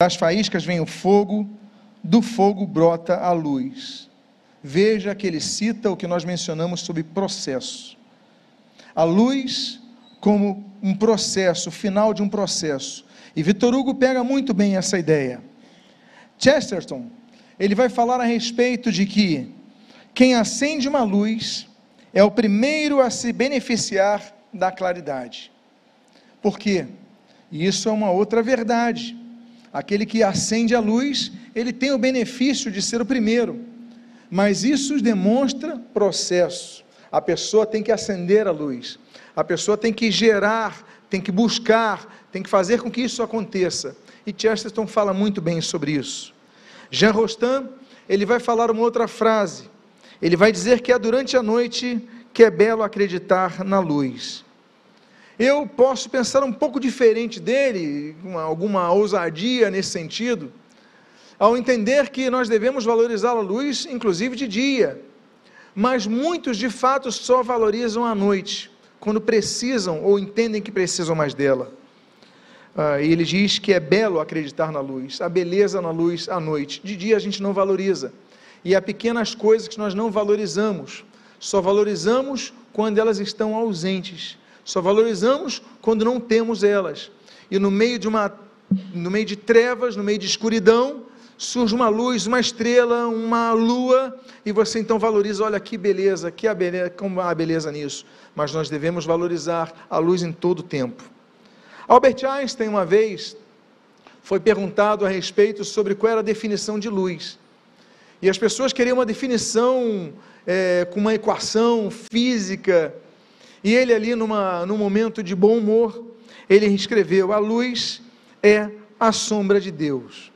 Das faíscas vem o fogo, do fogo brota a luz. Veja que ele cita o que nós mencionamos sobre processo. A luz como um processo, final de um processo. E Vitor Hugo pega muito bem essa ideia. Chesterton, ele vai falar a respeito de que quem acende uma luz é o primeiro a se beneficiar da claridade. Por quê? Isso é uma outra verdade. Aquele que acende a luz, ele tem o benefício de ser o primeiro. Mas isso demonstra processo. A pessoa tem que acender a luz. A pessoa tem que gerar, tem que buscar, tem que fazer com que isso aconteça. E Chesterton fala muito bem sobre isso. Jean Rostand, ele vai falar uma outra frase. Ele vai dizer que é durante a noite que é belo acreditar na luz. Eu posso pensar um pouco diferente dele, uma, alguma ousadia nesse sentido, ao entender que nós devemos valorizar a luz, inclusive de dia. Mas muitos de fato só valorizam a noite, quando precisam ou entendem que precisam mais dela. Ah, e ele diz que é belo acreditar na luz, a beleza na luz à noite. De dia a gente não valoriza. E há pequenas coisas que nós não valorizamos. Só valorizamos quando elas estão ausentes. Só valorizamos quando não temos elas. E no meio de uma no meio de trevas, no meio de escuridão, surge uma luz, uma estrela, uma lua, e você então valoriza, olha que beleza, que a beleza, como há beleza nisso. Mas nós devemos valorizar a luz em todo o tempo. Albert Einstein, uma vez, foi perguntado a respeito sobre qual era a definição de luz. E as pessoas queriam uma definição é, com uma equação física. E ele, ali, numa, num momento de bom humor, ele escreveu: A luz é a sombra de Deus.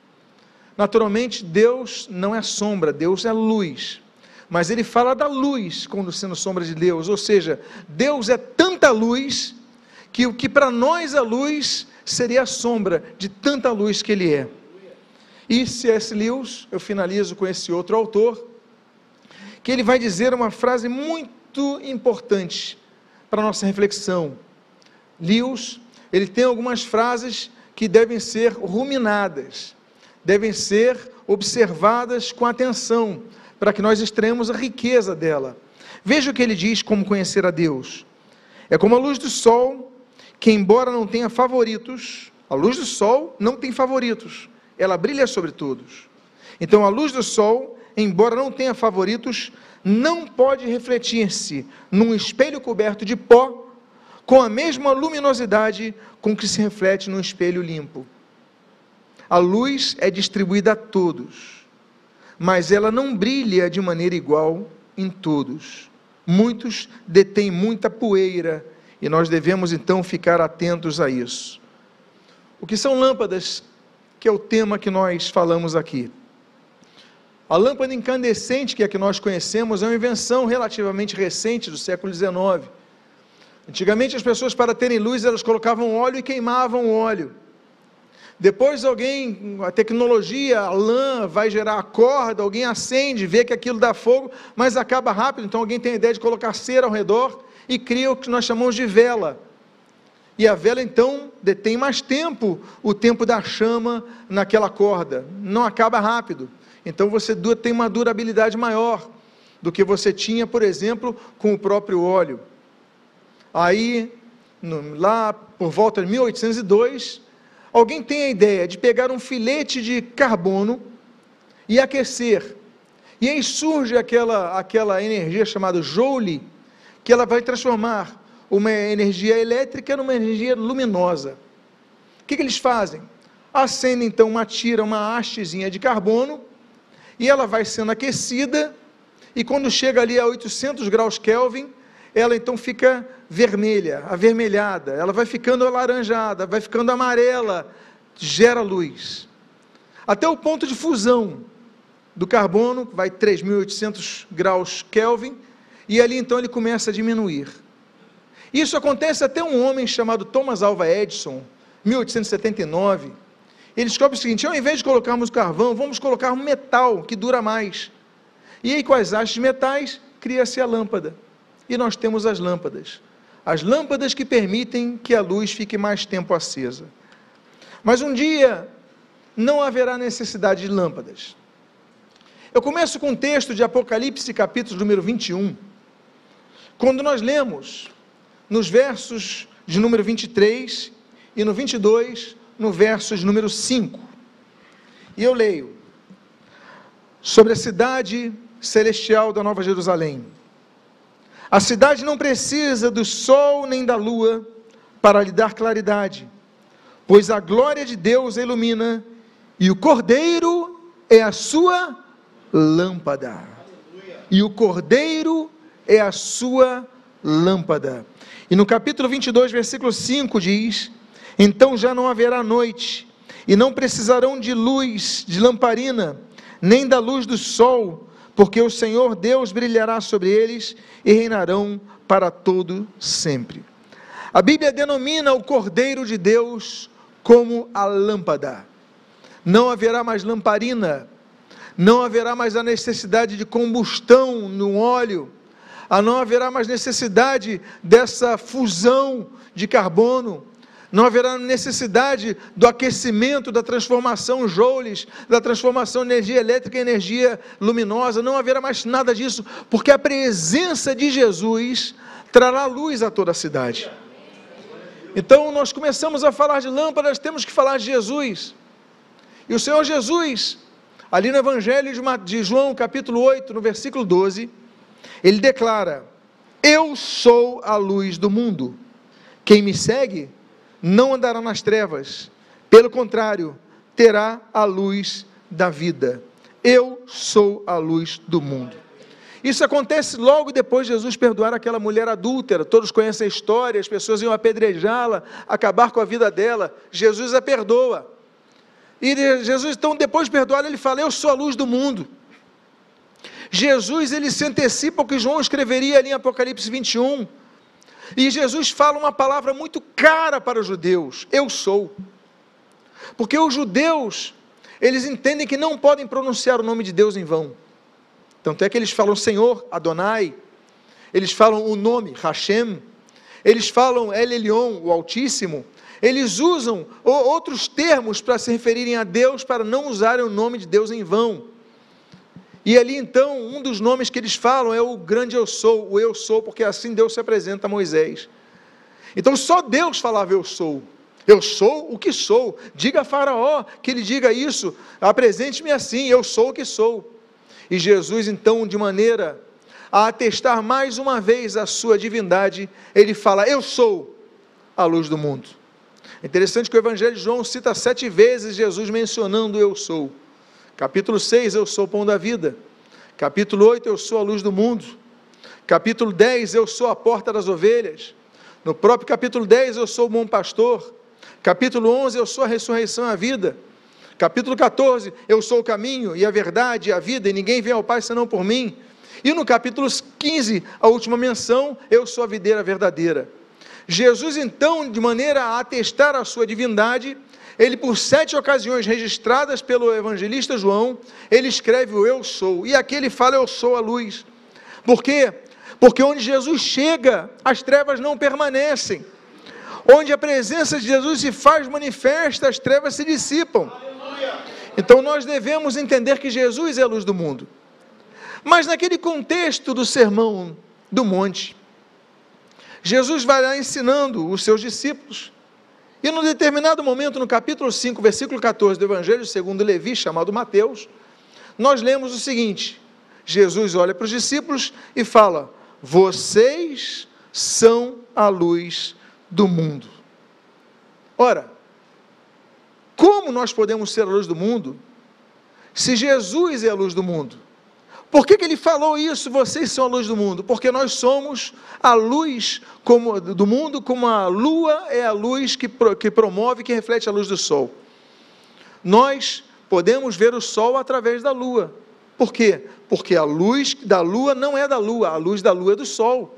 Naturalmente, Deus não é sombra, Deus é luz. Mas ele fala da luz como sendo sombra de Deus, ou seja, Deus é tanta luz que o que para nós é luz seria a sombra de tanta luz que ele é. E C.S. Lewis, eu finalizo com esse outro autor, que ele vai dizer uma frase muito importante para nossa reflexão. Lewis, ele tem algumas frases que devem ser ruminadas, devem ser observadas com atenção, para que nós extremos a riqueza dela. Veja o que ele diz como conhecer a Deus. É como a luz do sol, que embora não tenha favoritos, a luz do sol não tem favoritos, ela brilha sobre todos. Então a luz do sol, embora não tenha favoritos, não pode refletir-se num espelho coberto de pó com a mesma luminosidade com que se reflete num espelho limpo. A luz é distribuída a todos, mas ela não brilha de maneira igual em todos. Muitos detêm muita poeira e nós devemos então ficar atentos a isso. O que são lâmpadas que é o tema que nós falamos aqui. A lâmpada incandescente, que é a que nós conhecemos, é uma invenção relativamente recente do século XIX. Antigamente as pessoas, para terem luz, elas colocavam óleo e queimavam o óleo. Depois alguém, a tecnologia, a lã vai gerar a corda, alguém acende, vê que aquilo dá fogo, mas acaba rápido, então alguém tem a ideia de colocar cera ao redor e cria o que nós chamamos de vela. E a vela então detém mais tempo, o tempo da chama naquela corda, não acaba rápido. Então você tem uma durabilidade maior do que você tinha, por exemplo, com o próprio óleo. Aí, no, lá por volta de 1802, alguém tem a ideia de pegar um filete de carbono e aquecer. E aí surge aquela, aquela energia chamada Joule, que ela vai transformar uma energia elétrica numa energia luminosa. O que, que eles fazem? Acendem então uma tira, uma hastezinha de carbono, e ela vai sendo aquecida, e quando chega ali a 800 graus Kelvin, ela então fica vermelha, avermelhada, ela vai ficando alaranjada, vai ficando amarela, gera luz. Até o ponto de fusão do carbono, vai 3.800 graus Kelvin, e ali então ele começa a diminuir. Isso acontece até um homem chamado Thomas Alva Edison, 1879. Ele descobre o seguinte: ao invés de colocarmos carvão, vamos colocar um metal que dura mais. E aí, com as hastes metais, cria-se a lâmpada. E nós temos as lâmpadas. As lâmpadas que permitem que a luz fique mais tempo acesa. Mas um dia, não haverá necessidade de lâmpadas. Eu começo com um texto de Apocalipse, capítulo número 21. Quando nós lemos nos versos de número 23 e no 22, no verso de número 5. E eu leio sobre a cidade celestial da Nova Jerusalém. A cidade não precisa do sol nem da lua para lhe dar claridade, pois a glória de Deus a ilumina e o cordeiro é a sua lâmpada. E o cordeiro é a sua lâmpada. E no capítulo 22, versículo 5 diz: Então já não haverá noite, e não precisarão de luz, de lamparina, nem da luz do sol, porque o Senhor Deus brilhará sobre eles e reinarão para todo sempre. A Bíblia denomina o Cordeiro de Deus como a lâmpada. Não haverá mais lamparina, não haverá mais a necessidade de combustão no óleo, não haverá mais necessidade dessa fusão de carbono, não haverá necessidade do aquecimento, da transformação joules, da transformação de energia elétrica em energia luminosa, não haverá mais nada disso, porque a presença de Jesus trará luz a toda a cidade. Então nós começamos a falar de lâmpadas, temos que falar de Jesus. E o Senhor Jesus, ali no Evangelho de João, capítulo 8, no versículo 12, ele declara: Eu sou a luz do mundo. Quem me segue não andará nas trevas, pelo contrário, terá a luz da vida. Eu sou a luz do mundo. Isso acontece logo depois de Jesus perdoar aquela mulher adúltera. Todos conhecem a história, as pessoas iam apedrejá-la, acabar com a vida dela. Jesus a perdoa. E Jesus, então, depois de perdoar, ele fala: Eu sou a luz do mundo. Jesus, ele se antecipa o que João escreveria ali em Apocalipse 21. E Jesus fala uma palavra muito cara para os judeus: Eu sou. Porque os judeus, eles entendem que não podem pronunciar o nome de Deus em vão. Tanto é que eles falam Senhor, Adonai, eles falam o nome, Hashem, eles falam El Elyon, o Altíssimo, eles usam outros termos para se referirem a Deus, para não usarem o nome de Deus em vão. E ali então, um dos nomes que eles falam é o grande eu sou, o eu sou, porque assim Deus se apresenta a Moisés. Então só Deus falava eu sou. Eu sou o que sou. Diga a Faraó que ele diga isso. Apresente-me assim, eu sou o que sou. E Jesus, então, de maneira a atestar mais uma vez a sua divindade, ele fala: Eu sou a luz do mundo. É interessante que o Evangelho de João cita sete vezes Jesus mencionando eu sou. Capítulo 6, eu sou o pão da vida. Capítulo 8, eu sou a luz do mundo. Capítulo 10, eu sou a porta das ovelhas. No próprio capítulo 10, eu sou o bom pastor. Capítulo 11, eu sou a ressurreição e a vida. Capítulo 14, eu sou o caminho e a verdade e a vida, e ninguém vem ao Pai senão por mim. E no capítulo 15, a última menção, eu sou a videira verdadeira. Jesus, então, de maneira a atestar a sua divindade, ele, por sete ocasiões registradas pelo evangelista João, ele escreve o Eu sou. E aqui ele fala: Eu sou a luz. Por quê? Porque onde Jesus chega, as trevas não permanecem. Onde a presença de Jesus se faz manifesta, as trevas se dissipam. Então nós devemos entender que Jesus é a luz do mundo. Mas naquele contexto do sermão do monte, Jesus vai lá ensinando os seus discípulos. E num determinado momento, no capítulo 5, versículo 14 do Evangelho segundo Levi, chamado Mateus, nós lemos o seguinte: Jesus olha para os discípulos e fala: Vocês são a luz do mundo. Ora, como nós podemos ser a luz do mundo se Jesus é a luz do mundo? Por que, que ele falou isso? Vocês são a luz do mundo. Porque nós somos a luz como, do mundo, como a lua é a luz que, que promove, que reflete a luz do sol. Nós podemos ver o sol através da lua. Por quê? Porque a luz da lua não é da lua, a luz da lua é do sol.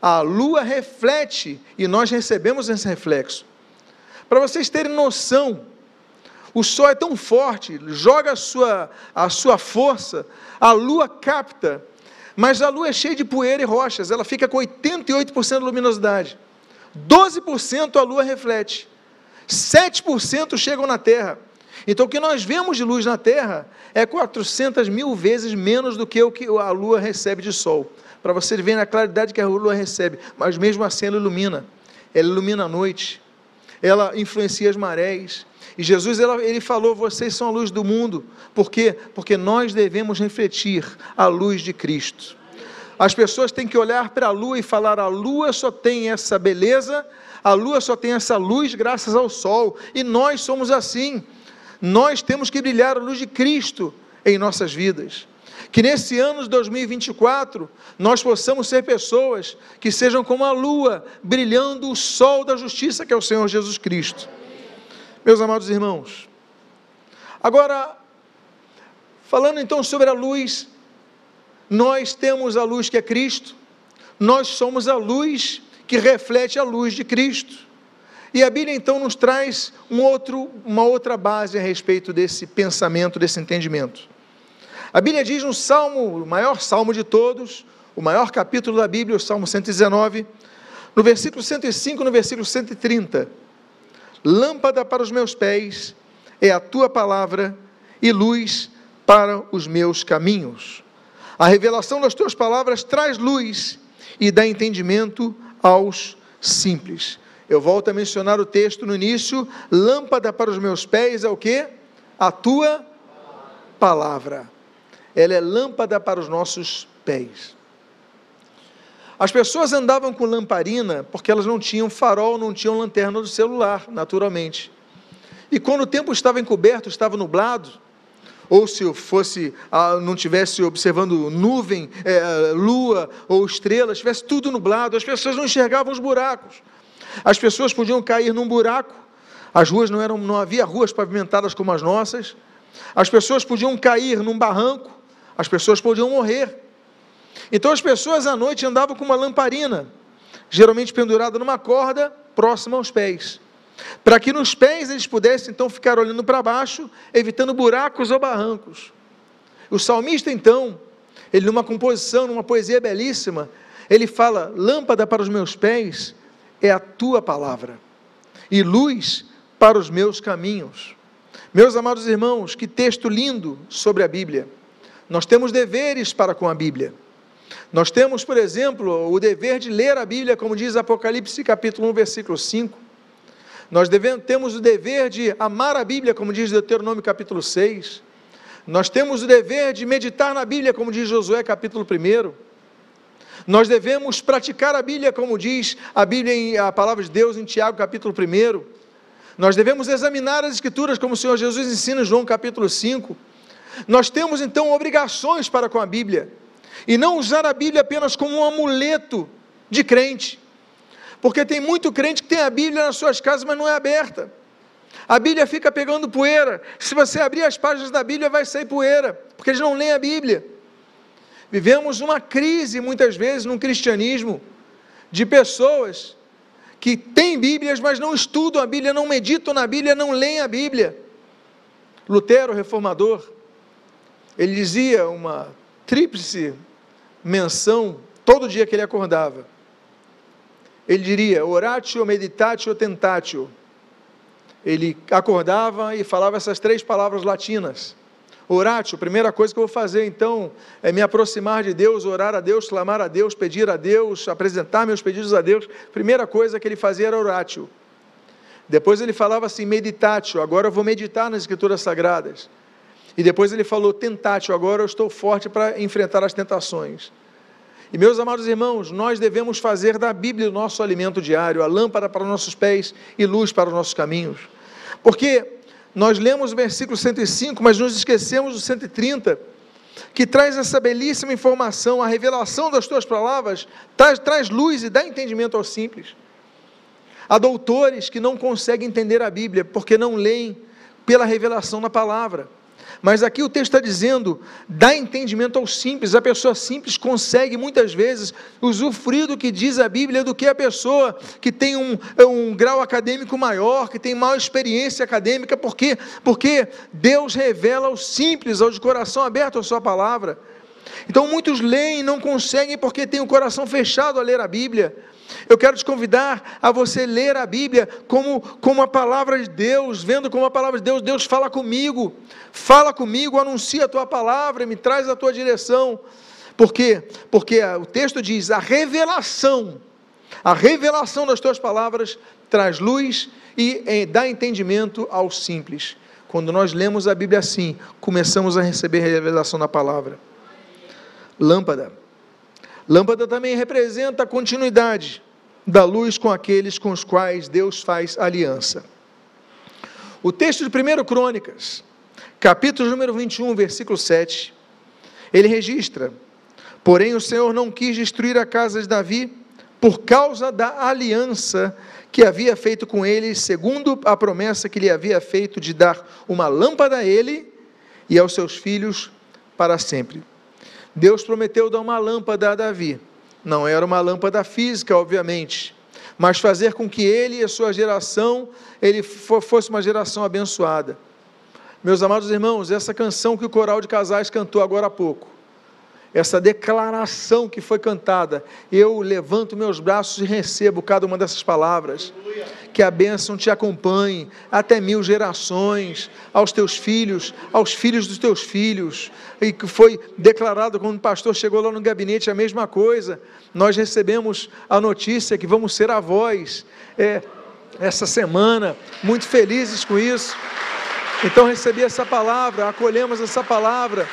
A lua reflete e nós recebemos esse reflexo. Para vocês terem noção, o sol é tão forte, joga a sua, a sua força, a lua capta, mas a lua é cheia de poeira e rochas, ela fica com 88% de luminosidade. 12% a lua reflete, 7% chegam na Terra. Então, o que nós vemos de luz na Terra é 400 mil vezes menos do que o que a Lua recebe de Sol. Para você ver na claridade que a Lua recebe, mas mesmo assim ela ilumina. Ela ilumina a noite, ela influencia as marés. E Jesus ele falou: vocês são a luz do mundo. Por quê? Porque nós devemos refletir a luz de Cristo. As pessoas têm que olhar para a lua e falar: a lua só tem essa beleza, a lua só tem essa luz graças ao sol. E nós somos assim. Nós temos que brilhar a luz de Cristo em nossas vidas. Que nesse ano de 2024 nós possamos ser pessoas que sejam como a lua, brilhando o sol da justiça que é o Senhor Jesus Cristo. Meus amados irmãos, agora, falando então sobre a luz, nós temos a luz que é Cristo, nós somos a luz que reflete a luz de Cristo. E a Bíblia então nos traz um outro, uma outra base a respeito desse pensamento, desse entendimento. A Bíblia diz no Salmo, o maior salmo de todos, o maior capítulo da Bíblia, o Salmo 119, no versículo 105, no versículo 130. Lâmpada para os meus pés é a tua palavra e luz para os meus caminhos. A revelação das tuas palavras traz luz e dá entendimento aos simples. Eu volto a mencionar o texto no início: lâmpada para os meus pés é o que? A tua palavra. Ela é lâmpada para os nossos pés. As pessoas andavam com lamparina porque elas não tinham farol, não tinham lanterna do celular, naturalmente. E quando o tempo estava encoberto, estava nublado, ou se fosse ah, não tivesse observando nuvem, é, lua ou estrelas, estivesse tudo nublado, as pessoas não enxergavam os buracos. As pessoas podiam cair num buraco, as ruas não eram, não havia ruas pavimentadas como as nossas. As pessoas podiam cair num barranco, as pessoas podiam morrer. Então as pessoas à noite andavam com uma lamparina, geralmente pendurada numa corda próxima aos pés, para que nos pés eles pudessem então ficar olhando para baixo, evitando buracos ou barrancos. O salmista então, ele numa composição, numa poesia belíssima, ele fala: lâmpada para os meus pés é a tua palavra e luz para os meus caminhos. Meus amados irmãos, que texto lindo sobre a Bíblia. Nós temos deveres para com a Bíblia. Nós temos, por exemplo, o dever de ler a Bíblia, como diz Apocalipse capítulo 1, versículo 5. Nós devemos, temos o dever de amar a Bíblia, como diz Deuteronômio capítulo 6. Nós temos o dever de meditar na Bíblia, como diz Josué capítulo 1. Nós devemos praticar a Bíblia, como diz a Bíblia, a palavra de Deus em Tiago, capítulo 1. Nós devemos examinar as Escrituras, como o Senhor Jesus ensina em João, capítulo 5. Nós temos então obrigações para com a Bíblia, e não usar a Bíblia apenas como um amuleto de crente, porque tem muito crente que tem a Bíblia nas suas casas, mas não é aberta. A Bíblia fica pegando poeira. Se você abrir as páginas da Bíblia, vai sair poeira, porque eles não leem a Bíblia. Vivemos uma crise, muitas vezes, no cristianismo, de pessoas que têm Bíblias, mas não estudam a Bíblia, não meditam na Bíblia, não leem a Bíblia. Lutero, reformador, ele dizia uma tríplice menção todo dia que ele acordava. Ele diria oratio, meditatio, tentatio. Ele acordava e falava essas três palavras latinas. Oratio, primeira coisa que eu vou fazer então é me aproximar de Deus, orar a Deus, clamar a Deus, pedir a Deus, apresentar meus pedidos a Deus. Primeira coisa que ele fazia era oratio. Depois ele falava assim, meditatio, agora eu vou meditar nas escrituras sagradas. E depois ele falou, tentatio, agora eu estou forte para enfrentar as tentações. E meus amados irmãos, nós devemos fazer da Bíblia o nosso alimento diário, a lâmpada para os nossos pés e luz para os nossos caminhos. Porque nós lemos o versículo 105, mas nos esquecemos do 130, que traz essa belíssima informação, a revelação das tuas palavras, traz, traz luz e dá entendimento aos simples. Há doutores que não conseguem entender a Bíblia porque não leem pela revelação da palavra. Mas aqui o texto está dizendo, dá entendimento aos simples. A pessoa simples consegue muitas vezes usufruir do que diz a Bíblia do que a pessoa que tem um, um grau acadêmico maior, que tem maior experiência acadêmica. Por quê? Porque Deus revela aos simples, aos de coração aberto a sua palavra. Então muitos leem e não conseguem porque têm o coração fechado a ler a Bíblia. Eu quero te convidar a você ler a Bíblia como, como a palavra de Deus, vendo como a palavra de Deus, Deus fala comigo, fala comigo, anuncia a tua palavra, me traz a tua direção. Por quê? Porque o texto diz: a revelação, a revelação das tuas palavras traz luz e eh, dá entendimento aos simples. Quando nós lemos a Bíblia assim, começamos a receber a revelação da palavra. Lâmpada. Lâmpada também representa a continuidade da luz com aqueles com os quais Deus faz aliança. O texto de 1 Crônicas, capítulo número 21, versículo 7, ele registra: Porém, o Senhor não quis destruir a casa de Davi por causa da aliança que havia feito com ele, segundo a promessa que lhe havia feito de dar uma lâmpada a ele e aos seus filhos para sempre. Deus prometeu dar uma lâmpada a Davi. Não era uma lâmpada física, obviamente, mas fazer com que ele e a sua geração ele fosse uma geração abençoada. Meus amados irmãos, essa canção que o coral de casais cantou agora há pouco, essa declaração que foi cantada, eu levanto meus braços e recebo cada uma dessas palavras. Que a bênção te acompanhe até mil gerações, aos teus filhos, aos filhos dos teus filhos. E que foi declarado quando o pastor chegou lá no gabinete, a mesma coisa. Nós recebemos a notícia que vamos ser avós é, essa semana, muito felizes com isso. Então recebi essa palavra, acolhemos essa palavra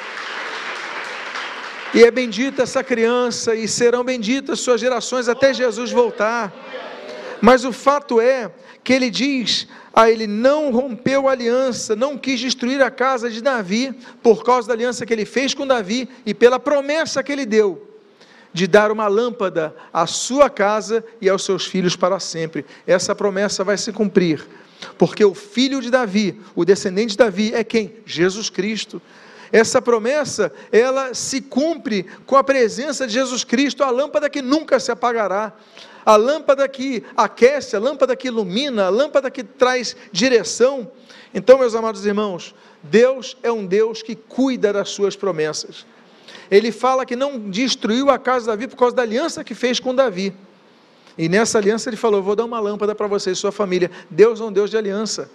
e é bendita essa criança, e serão benditas suas gerações até Jesus voltar. Mas o fato é que ele diz a ele: não rompeu a aliança, não quis destruir a casa de Davi, por causa da aliança que ele fez com Davi e pela promessa que ele deu de dar uma lâmpada à sua casa e aos seus filhos para sempre. Essa promessa vai se cumprir, porque o filho de Davi, o descendente de Davi, é quem? Jesus Cristo. Essa promessa, ela se cumpre com a presença de Jesus Cristo, a lâmpada que nunca se apagará, a lâmpada que aquece, a lâmpada que ilumina, a lâmpada que traz direção. Então, meus amados irmãos, Deus é um Deus que cuida das suas promessas. Ele fala que não destruiu a casa de Davi por causa da aliança que fez com Davi. E nessa aliança ele falou: Vou dar uma lâmpada para você e sua família. Deus é um Deus de aliança.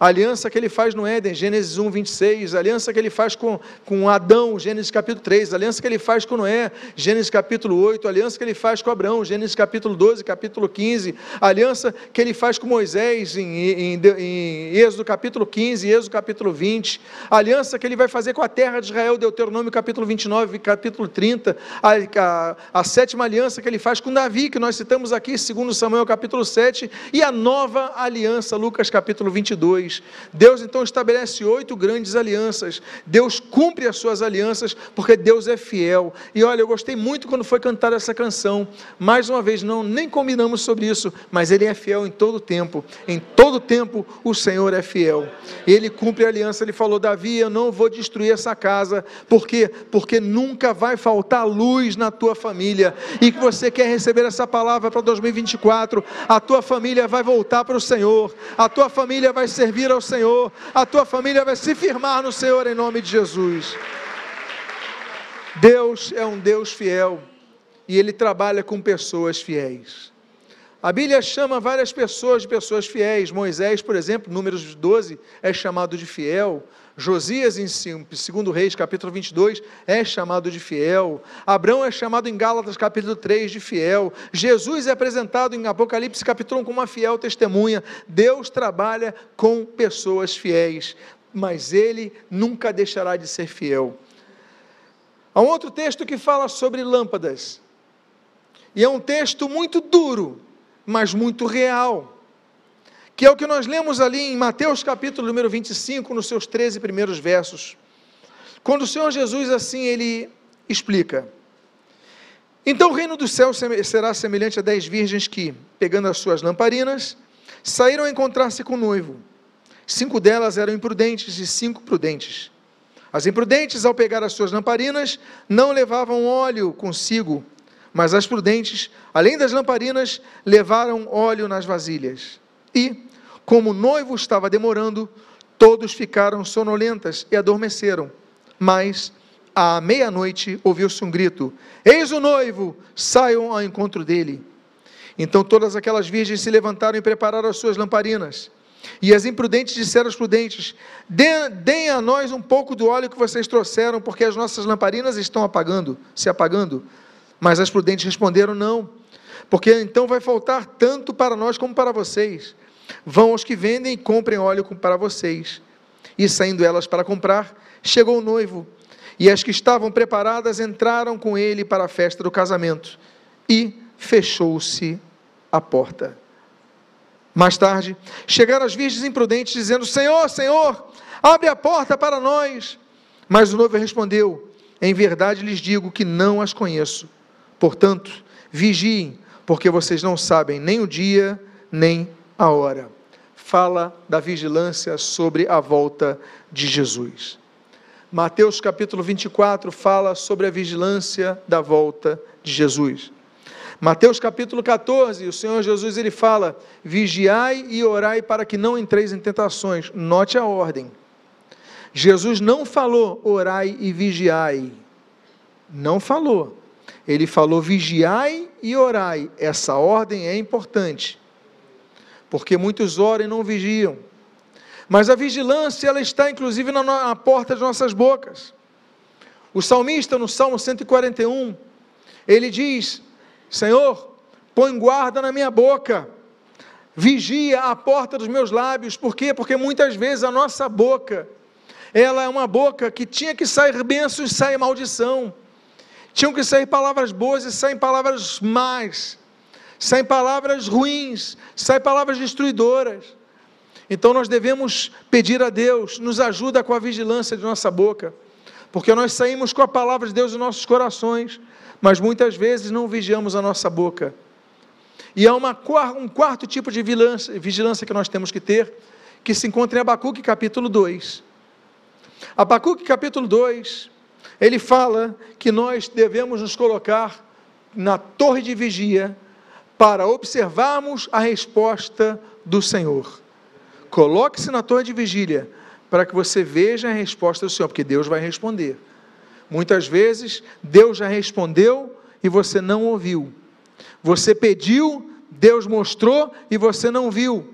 A aliança que ele faz no Éden, Gênesis 1, 26, a aliança que ele faz com, com Adão, Gênesis capítulo 3, a aliança que ele faz com Noé, Gênesis capítulo 8, a aliança que ele faz com Abraão, Gênesis capítulo 12, capítulo 15, a aliança que ele faz com Moisés em, em, em Êxodo capítulo 15, Êxodo capítulo 20, a aliança que ele vai fazer com a terra de Israel, Deuteronômio capítulo 29, capítulo 30, a, a, a sétima aliança que ele faz com Davi, que nós citamos aqui, segundo Samuel capítulo 7, e a nova aliança, Lucas capítulo 22, Deus então estabelece oito grandes alianças. Deus cumpre as suas alianças porque Deus é fiel. E olha, eu gostei muito quando foi cantada essa canção. Mais uma vez, não nem combinamos sobre isso, mas Ele é fiel em todo tempo. Em todo tempo o Senhor é fiel. Ele cumpre a aliança. Ele falou: Davi, eu não vou destruir essa casa. Por quê? Porque nunca vai faltar luz na tua família. E que você quer receber essa palavra para 2024. A tua família vai voltar para o Senhor. A tua família vai servir servir ao Senhor, a tua família vai se firmar no Senhor em nome de Jesus. Deus é um Deus fiel e Ele trabalha com pessoas fiéis. A Bíblia chama várias pessoas de pessoas fiéis. Moisés, por exemplo, números 12, é chamado de fiel. Josias, em 2 Reis, capítulo 22, é chamado de fiel. Abraão é chamado em Gálatas, capítulo 3, de fiel. Jesus é apresentado em Apocalipse, capítulo 1, como uma fiel testemunha. Deus trabalha com pessoas fiéis, mas Ele nunca deixará de ser fiel. Há um outro texto que fala sobre lâmpadas, e é um texto muito duro, mas muito real que é o que nós lemos ali em Mateus capítulo número 25, nos seus 13 primeiros versos. Quando o Senhor Jesus assim ele explica: Então o reino dos céus será semelhante a dez virgens que, pegando as suas lamparinas, saíram a encontrar-se com o noivo. Cinco delas eram imprudentes e cinco prudentes. As imprudentes, ao pegar as suas lamparinas, não levavam óleo consigo, mas as prudentes, além das lamparinas, levaram óleo nas vasilhas. E, como o noivo estava demorando, todos ficaram sonolentas e adormeceram. Mas, à meia-noite, ouviu-se um grito: Eis o noivo, saiam ao encontro dele. Então todas aquelas virgens se levantaram e prepararam as suas lamparinas. E as imprudentes disseram aos prudentes: Deem a nós um pouco do óleo que vocês trouxeram, porque as nossas lamparinas estão apagando, se apagando. Mas as prudentes responderam: Não, porque então vai faltar tanto para nós como para vocês. Vão aos que vendem e comprem óleo para vocês. E saindo elas para comprar, chegou o noivo, e as que estavam preparadas entraram com ele para a festa do casamento, e fechou-se a porta. Mais tarde, chegaram as virgens imprudentes, dizendo: Senhor, Senhor, abre a porta para nós. Mas o noivo respondeu: Em verdade lhes digo que não as conheço. Portanto, vigiem, porque vocês não sabem nem o dia, nem a hora. Fala da vigilância sobre a volta de Jesus. Mateus capítulo 24 fala sobre a vigilância da volta de Jesus. Mateus capítulo 14, o Senhor Jesus ele fala: vigiai e orai para que não entreis em tentações. Note a ordem. Jesus não falou orai e vigiai. Não falou. Ele falou vigiai e orai. Essa ordem é importante. Porque muitos oram e não vigiam. Mas a vigilância ela está inclusive na, na porta de nossas bocas. O salmista no Salmo 141, ele diz: Senhor, põe guarda na minha boca, vigia a porta dos meus lábios, por quê? Porque muitas vezes a nossa boca, ela é uma boca que tinha que sair bênçãos e sair maldição, tinham que sair palavras boas e saem palavras más, saem palavras ruins, saem palavras destruidoras. Então nós devemos pedir a Deus, nos ajuda com a vigilância de nossa boca, porque nós saímos com a palavra de Deus em nossos corações, mas muitas vezes não vigiamos a nossa boca. E há uma, um quarto tipo de vigilância que nós temos que ter, que se encontra em Abacuque capítulo 2. Abacuque capítulo 2, ele fala que nós devemos nos colocar na torre de vigia para observarmos a resposta do Senhor. Coloque-se na torre de vigília para que você veja a resposta do Senhor, porque Deus vai responder. Muitas vezes Deus já respondeu e você não ouviu. Você pediu, Deus mostrou e você não viu.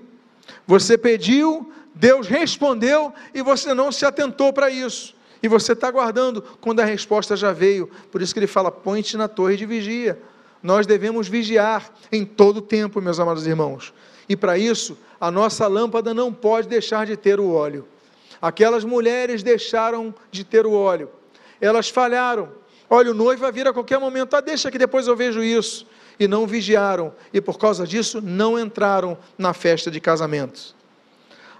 Você pediu, Deus respondeu e você não se atentou para isso. E você está aguardando quando a resposta já veio. Por isso que ele fala: põe-te na torre de vigia. Nós devemos vigiar em todo o tempo, meus amados irmãos. E para isso, a nossa lâmpada não pode deixar de ter o óleo. Aquelas mulheres deixaram de ter o óleo elas falharam. Olha, o noivo vai vir a qualquer momento, ah, deixa que depois eu vejo isso. E não vigiaram, e por causa disso não entraram na festa de casamento.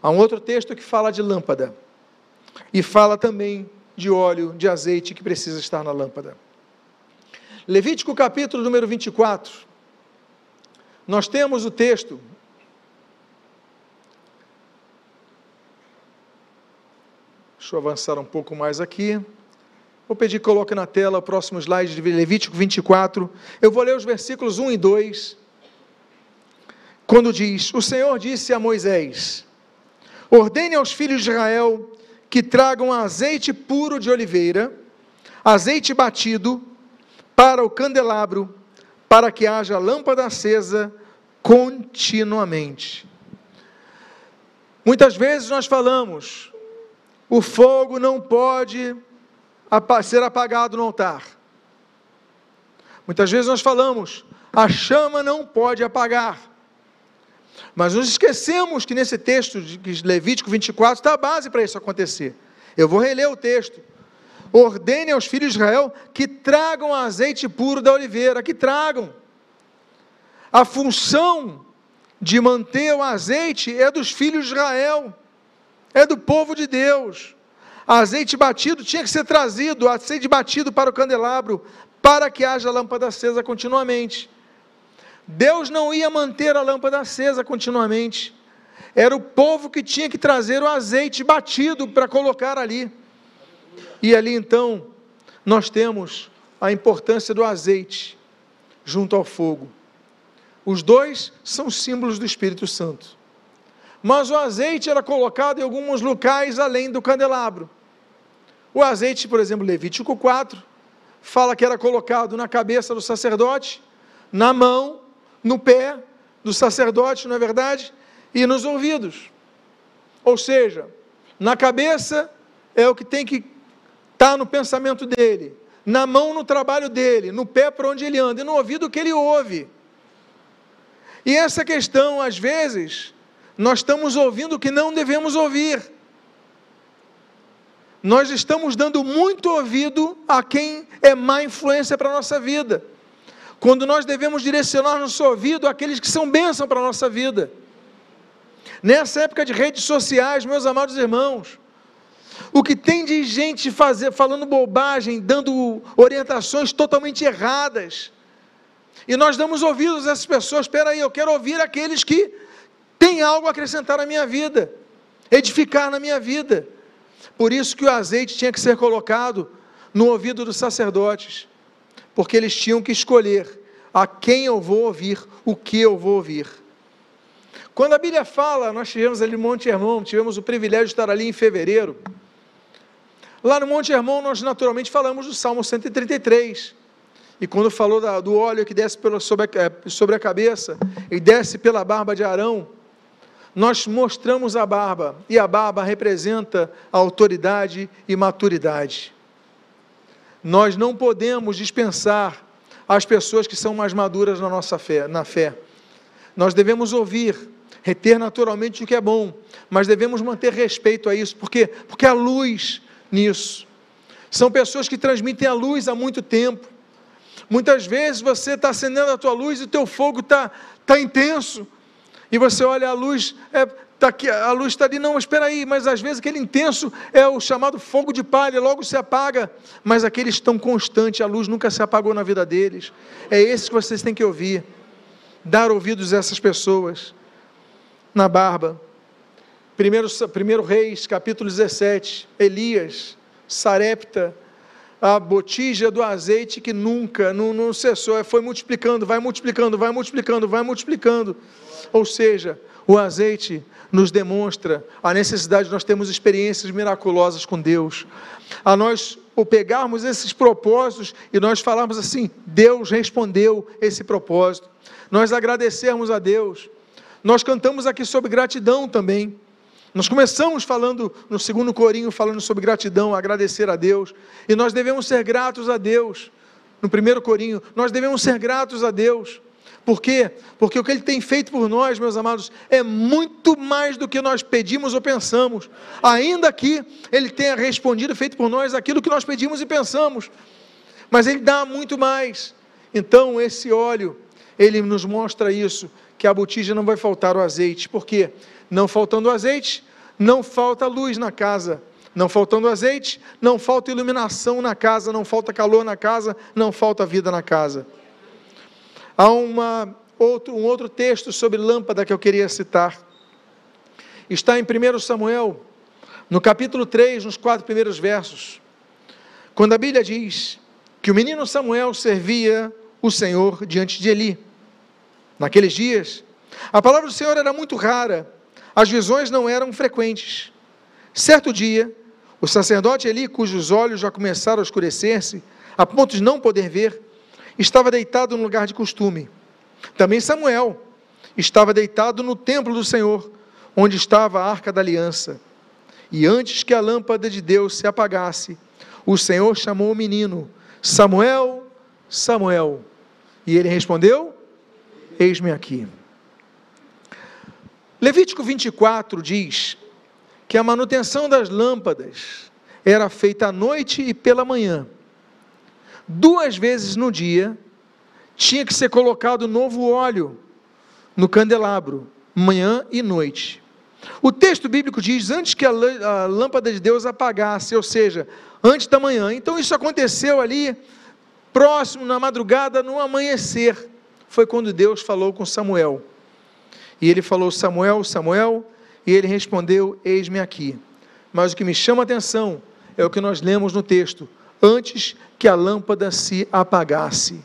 Há um outro texto que fala de lâmpada, e fala também de óleo, de azeite que precisa estar na lâmpada. Levítico capítulo número 24, nós temos o texto. Deixa eu avançar um pouco mais aqui. Vou pedir que coloque na tela o próximo slide de Levítico 24. Eu vou ler os versículos 1 e 2. Quando diz: O Senhor disse a Moisés: Ordene aos filhos de Israel que tragam azeite puro de oliveira, azeite batido, para o candelabro, para que haja lâmpada acesa continuamente. Muitas vezes nós falamos, o fogo não pode ser apagado no altar. Muitas vezes nós falamos, a chama não pode apagar. Mas nos esquecemos que nesse texto de Levítico 24 está a base para isso acontecer. Eu vou reler o texto. Ordene aos filhos de Israel que tragam azeite puro da oliveira, que tragam. A função de manter o azeite é dos filhos de Israel, é do povo de Deus azeite batido tinha que ser trazido, azeite batido para o candelabro, para que haja lâmpada acesa continuamente. Deus não ia manter a lâmpada acesa continuamente. Era o povo que tinha que trazer o azeite batido para colocar ali. E ali então, nós temos a importância do azeite junto ao fogo. Os dois são símbolos do Espírito Santo. Mas o azeite era colocado em alguns locais além do candelabro. O azeite, por exemplo, Levítico 4, fala que era colocado na cabeça do sacerdote, na mão, no pé do sacerdote, não é verdade? E nos ouvidos. Ou seja, na cabeça é o que tem que estar tá no pensamento dele, na mão no trabalho dele, no pé para onde ele anda, e no ouvido que ele ouve. E essa questão, às vezes, nós estamos ouvindo o que não devemos ouvir. Nós estamos dando muito ouvido a quem é má influência para a nossa vida, quando nós devemos direcionar nosso ouvido àqueles que são bênção para a nossa vida. Nessa época de redes sociais, meus amados irmãos, o que tem de gente fazer, falando bobagem, dando orientações totalmente erradas, e nós damos ouvidos a essas pessoas. Espera aí, eu quero ouvir aqueles que têm algo a acrescentar na minha vida, edificar na minha vida. Por isso que o azeite tinha que ser colocado no ouvido dos sacerdotes, porque eles tinham que escolher a quem eu vou ouvir, o que eu vou ouvir. Quando a Bíblia fala, nós tivemos ali no Monte Hermon, tivemos o privilégio de estar ali em fevereiro. Lá no Monte Hermon, nós naturalmente falamos do Salmo 133. E quando falou da, do óleo que desce pela, sobre, a, é, sobre a cabeça e desce pela barba de Arão, nós mostramos a barba, e a barba representa a autoridade e maturidade. Nós não podemos dispensar as pessoas que são mais maduras na nossa fé, na fé. Nós devemos ouvir, reter naturalmente o que é bom, mas devemos manter respeito a isso, porque porque a luz nisso. São pessoas que transmitem a luz há muito tempo. Muitas vezes você está acendendo a tua luz e o teu fogo está tá intenso. E você olha a luz, é, tá aqui, a luz está ali, não, mas espera aí, mas às vezes aquele intenso é o chamado fogo de palha, logo se apaga, mas aqueles estão constantes, a luz nunca se apagou na vida deles. É esse que vocês têm que ouvir. Dar ouvidos a essas pessoas. Na barba. Primeiro, primeiro Reis, capítulo 17, Elias, Sarepta, a botija do azeite que nunca, não, não cessou, é, foi multiplicando, vai multiplicando, vai multiplicando, vai multiplicando. Ou seja, o azeite nos demonstra a necessidade de nós termos experiências miraculosas com Deus. A nós ou pegarmos esses propósitos e nós falarmos assim: Deus respondeu esse propósito. Nós agradecermos a Deus. Nós cantamos aqui sobre gratidão também. Nós começamos falando no segundo corinho, falando sobre gratidão, agradecer a Deus, e nós devemos ser gratos a Deus. No primeiro corinho, nós devemos ser gratos a Deus. Por quê? Porque o que Ele tem feito por nós, meus amados, é muito mais do que nós pedimos ou pensamos. Ainda que Ele tenha respondido, feito por nós aquilo que nós pedimos e pensamos. Mas Ele dá muito mais. Então, esse óleo, Ele nos mostra isso, que a botija não vai faltar o azeite. Por quê? Não faltando azeite, não falta luz na casa. Não faltando azeite, não falta iluminação na casa, não falta calor na casa, não falta vida na casa. Há uma, outro, um outro texto sobre lâmpada que eu queria citar. Está em 1 Samuel, no capítulo 3, nos quatro primeiros versos. Quando a Bíblia diz que o menino Samuel servia o Senhor diante de Eli. Naqueles dias, a palavra do Senhor era muito rara as visões não eram frequentes. Certo dia, o sacerdote Eli, cujos olhos já começaram a escurecer-se, a ponto de não poder ver, estava deitado no lugar de costume. Também Samuel estava deitado no templo do Senhor, onde estava a arca da aliança. E antes que a lâmpada de Deus se apagasse, o Senhor chamou o menino: Samuel, Samuel. E ele respondeu: Eis-me aqui. Levítico 24 diz que a manutenção das lâmpadas era feita à noite e pela manhã. Duas vezes no dia tinha que ser colocado novo óleo no candelabro, manhã e noite. O texto bíblico diz antes que a lâmpada de Deus apagasse, ou seja, antes da manhã. Então isso aconteceu ali próximo na madrugada, no amanhecer. Foi quando Deus falou com Samuel. E ele falou: Samuel, Samuel, e ele respondeu: Eis-me aqui. Mas o que me chama a atenção é o que nós lemos no texto: antes que a lâmpada se apagasse.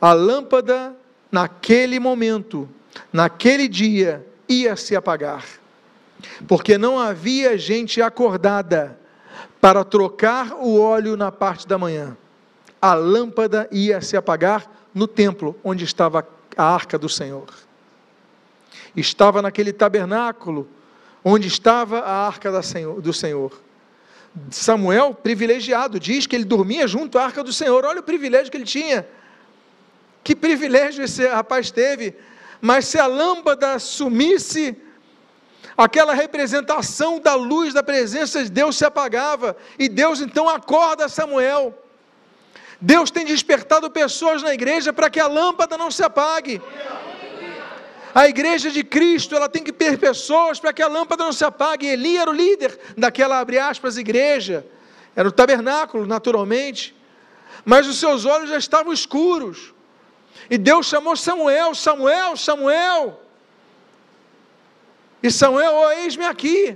A lâmpada, naquele momento, naquele dia, ia se apagar, porque não havia gente acordada para trocar o óleo na parte da manhã. A lâmpada ia se apagar no templo onde estava a arca do Senhor. Estava naquele tabernáculo onde estava a arca do Senhor. Samuel, privilegiado, diz que ele dormia junto à arca do Senhor. Olha o privilégio que ele tinha. Que privilégio esse rapaz teve. Mas se a lâmpada sumisse, aquela representação da luz da presença de Deus se apagava. E Deus então acorda Samuel. Deus tem despertado pessoas na igreja para que a lâmpada não se apague. A igreja de Cristo, ela tem que ter pessoas para que a lâmpada não se apague. Eli era o líder daquela, abre aspas, igreja. Era o tabernáculo, naturalmente. Mas os seus olhos já estavam escuros. E Deus chamou Samuel, Samuel, Samuel. E Samuel, oh, eis-me aqui.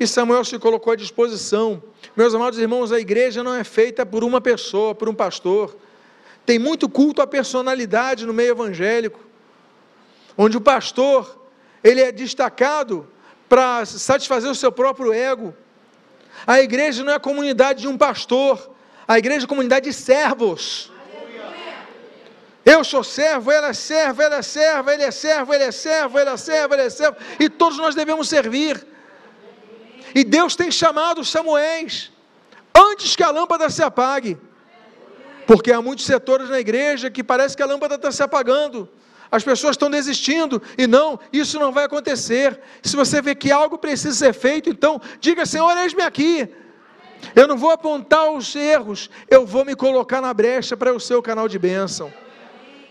E Samuel se colocou à disposição. Meus amados irmãos, a igreja não é feita por uma pessoa, por um pastor. Tem muito culto à personalidade no meio evangélico, onde o pastor, ele é destacado para satisfazer o seu próprio ego. A igreja não é a comunidade de um pastor, a igreja é a comunidade de servos. Eu sou servo, ela é servo, ela é servo, ele é servo, ele é servo, ele é servo, ele é servo, e todos nós devemos servir. E Deus tem chamado Samuéis antes que a lâmpada se apague. Porque há muitos setores na igreja que parece que a lâmpada está se apagando. As pessoas estão desistindo e não, isso não vai acontecer. Se você vê que algo precisa ser feito, então diga: Senhor, eis-me aqui. Eu não vou apontar os erros, eu vou me colocar na brecha para o seu canal de bênção.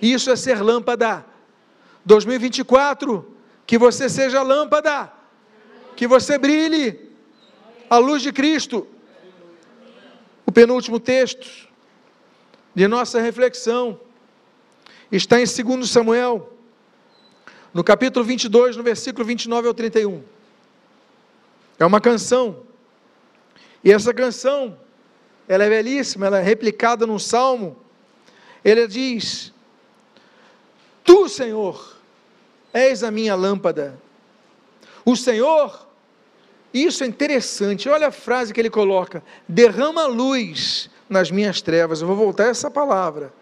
Isso é ser lâmpada. 2024, que você seja lâmpada, que você brilhe a luz de Cristo. O penúltimo texto de nossa reflexão está em 2 Samuel, no capítulo 22, no versículo 29 ao 31. É uma canção. E essa canção, ela é belíssima, ela é replicada num salmo. Ele diz: Tu, Senhor, és a minha lâmpada. O Senhor isso é interessante. Olha a frase que ele coloca: derrama luz nas minhas trevas. Eu vou voltar a essa palavra.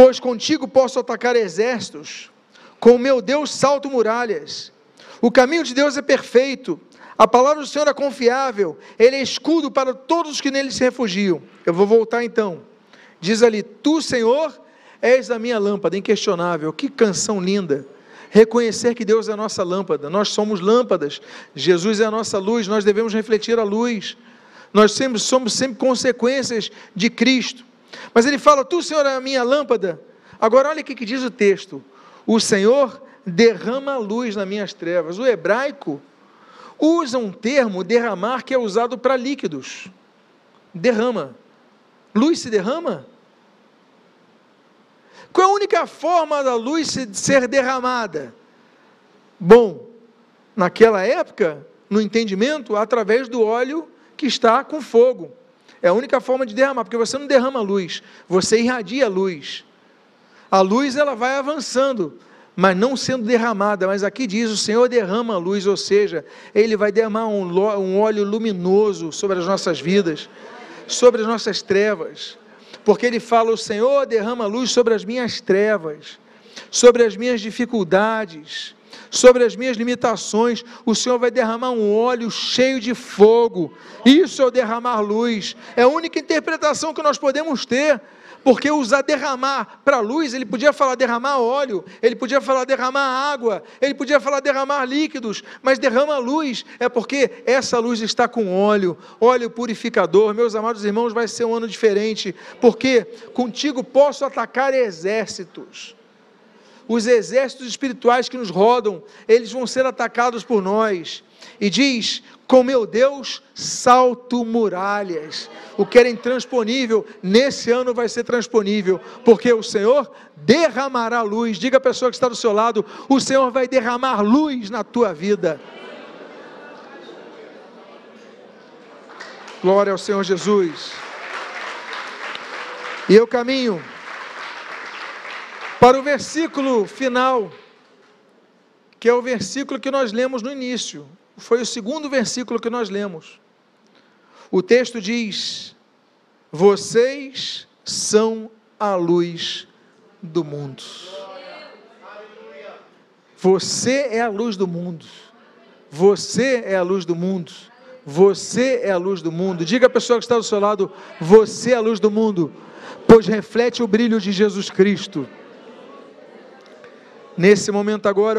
Pois contigo posso atacar exércitos, com o meu Deus salto muralhas. O caminho de Deus é perfeito, a palavra do Senhor é confiável, ele é escudo para todos os que nele se refugiam. Eu vou voltar então. Diz ali: Tu, Senhor, és a minha lâmpada, inquestionável. Que canção linda reconhecer que Deus é a nossa lâmpada, nós somos lâmpadas, Jesus é a nossa luz, nós devemos refletir a luz, nós sempre somos sempre consequências de Cristo. Mas ele fala: Tu, Senhor, é a minha lâmpada. Agora, olha o que diz o texto: O Senhor derrama luz nas minhas trevas. O hebraico usa um termo, derramar, que é usado para líquidos. Derrama. Luz se derrama? Qual é a única forma da luz ser derramada? Bom, naquela época, no entendimento, através do óleo que está com fogo. É a única forma de derramar, porque você não derrama luz, você irradia a luz. A luz ela vai avançando, mas não sendo derramada. Mas aqui diz: o Senhor derrama a luz, ou seja, Ele vai derramar um, um óleo luminoso sobre as nossas vidas, sobre as nossas trevas porque ele fala: O Senhor derrama luz sobre as minhas trevas, sobre as minhas dificuldades, sobre as minhas limitações. O Senhor vai derramar um óleo cheio de fogo. Isso é o derramar luz. É a única interpretação que nós podemos ter porque usar derramar para luz, ele podia falar derramar óleo, ele podia falar derramar água, ele podia falar derramar líquidos, mas derrama luz, é porque essa luz está com óleo, óleo purificador. Meus amados irmãos, vai ser um ano diferente, porque contigo posso atacar exércitos. Os exércitos espirituais que nos rodam, eles vão ser atacados por nós. E diz: com meu Deus salto muralhas. O que era intransponível, nesse ano vai ser transponível, porque o Senhor derramará luz. Diga a pessoa que está do seu lado: o Senhor vai derramar luz na tua vida. Glória ao Senhor Jesus. E eu caminho para o versículo final, que é o versículo que nós lemos no início, foi o segundo versículo que nós lemos. O texto diz: Vocês são a luz do mundo. Você é a luz do mundo. Você é a luz do mundo. Você é a luz do mundo. Diga à pessoa que está do seu lado: Você é a luz do mundo, pois reflete o brilho de Jesus Cristo. Nesse momento agora,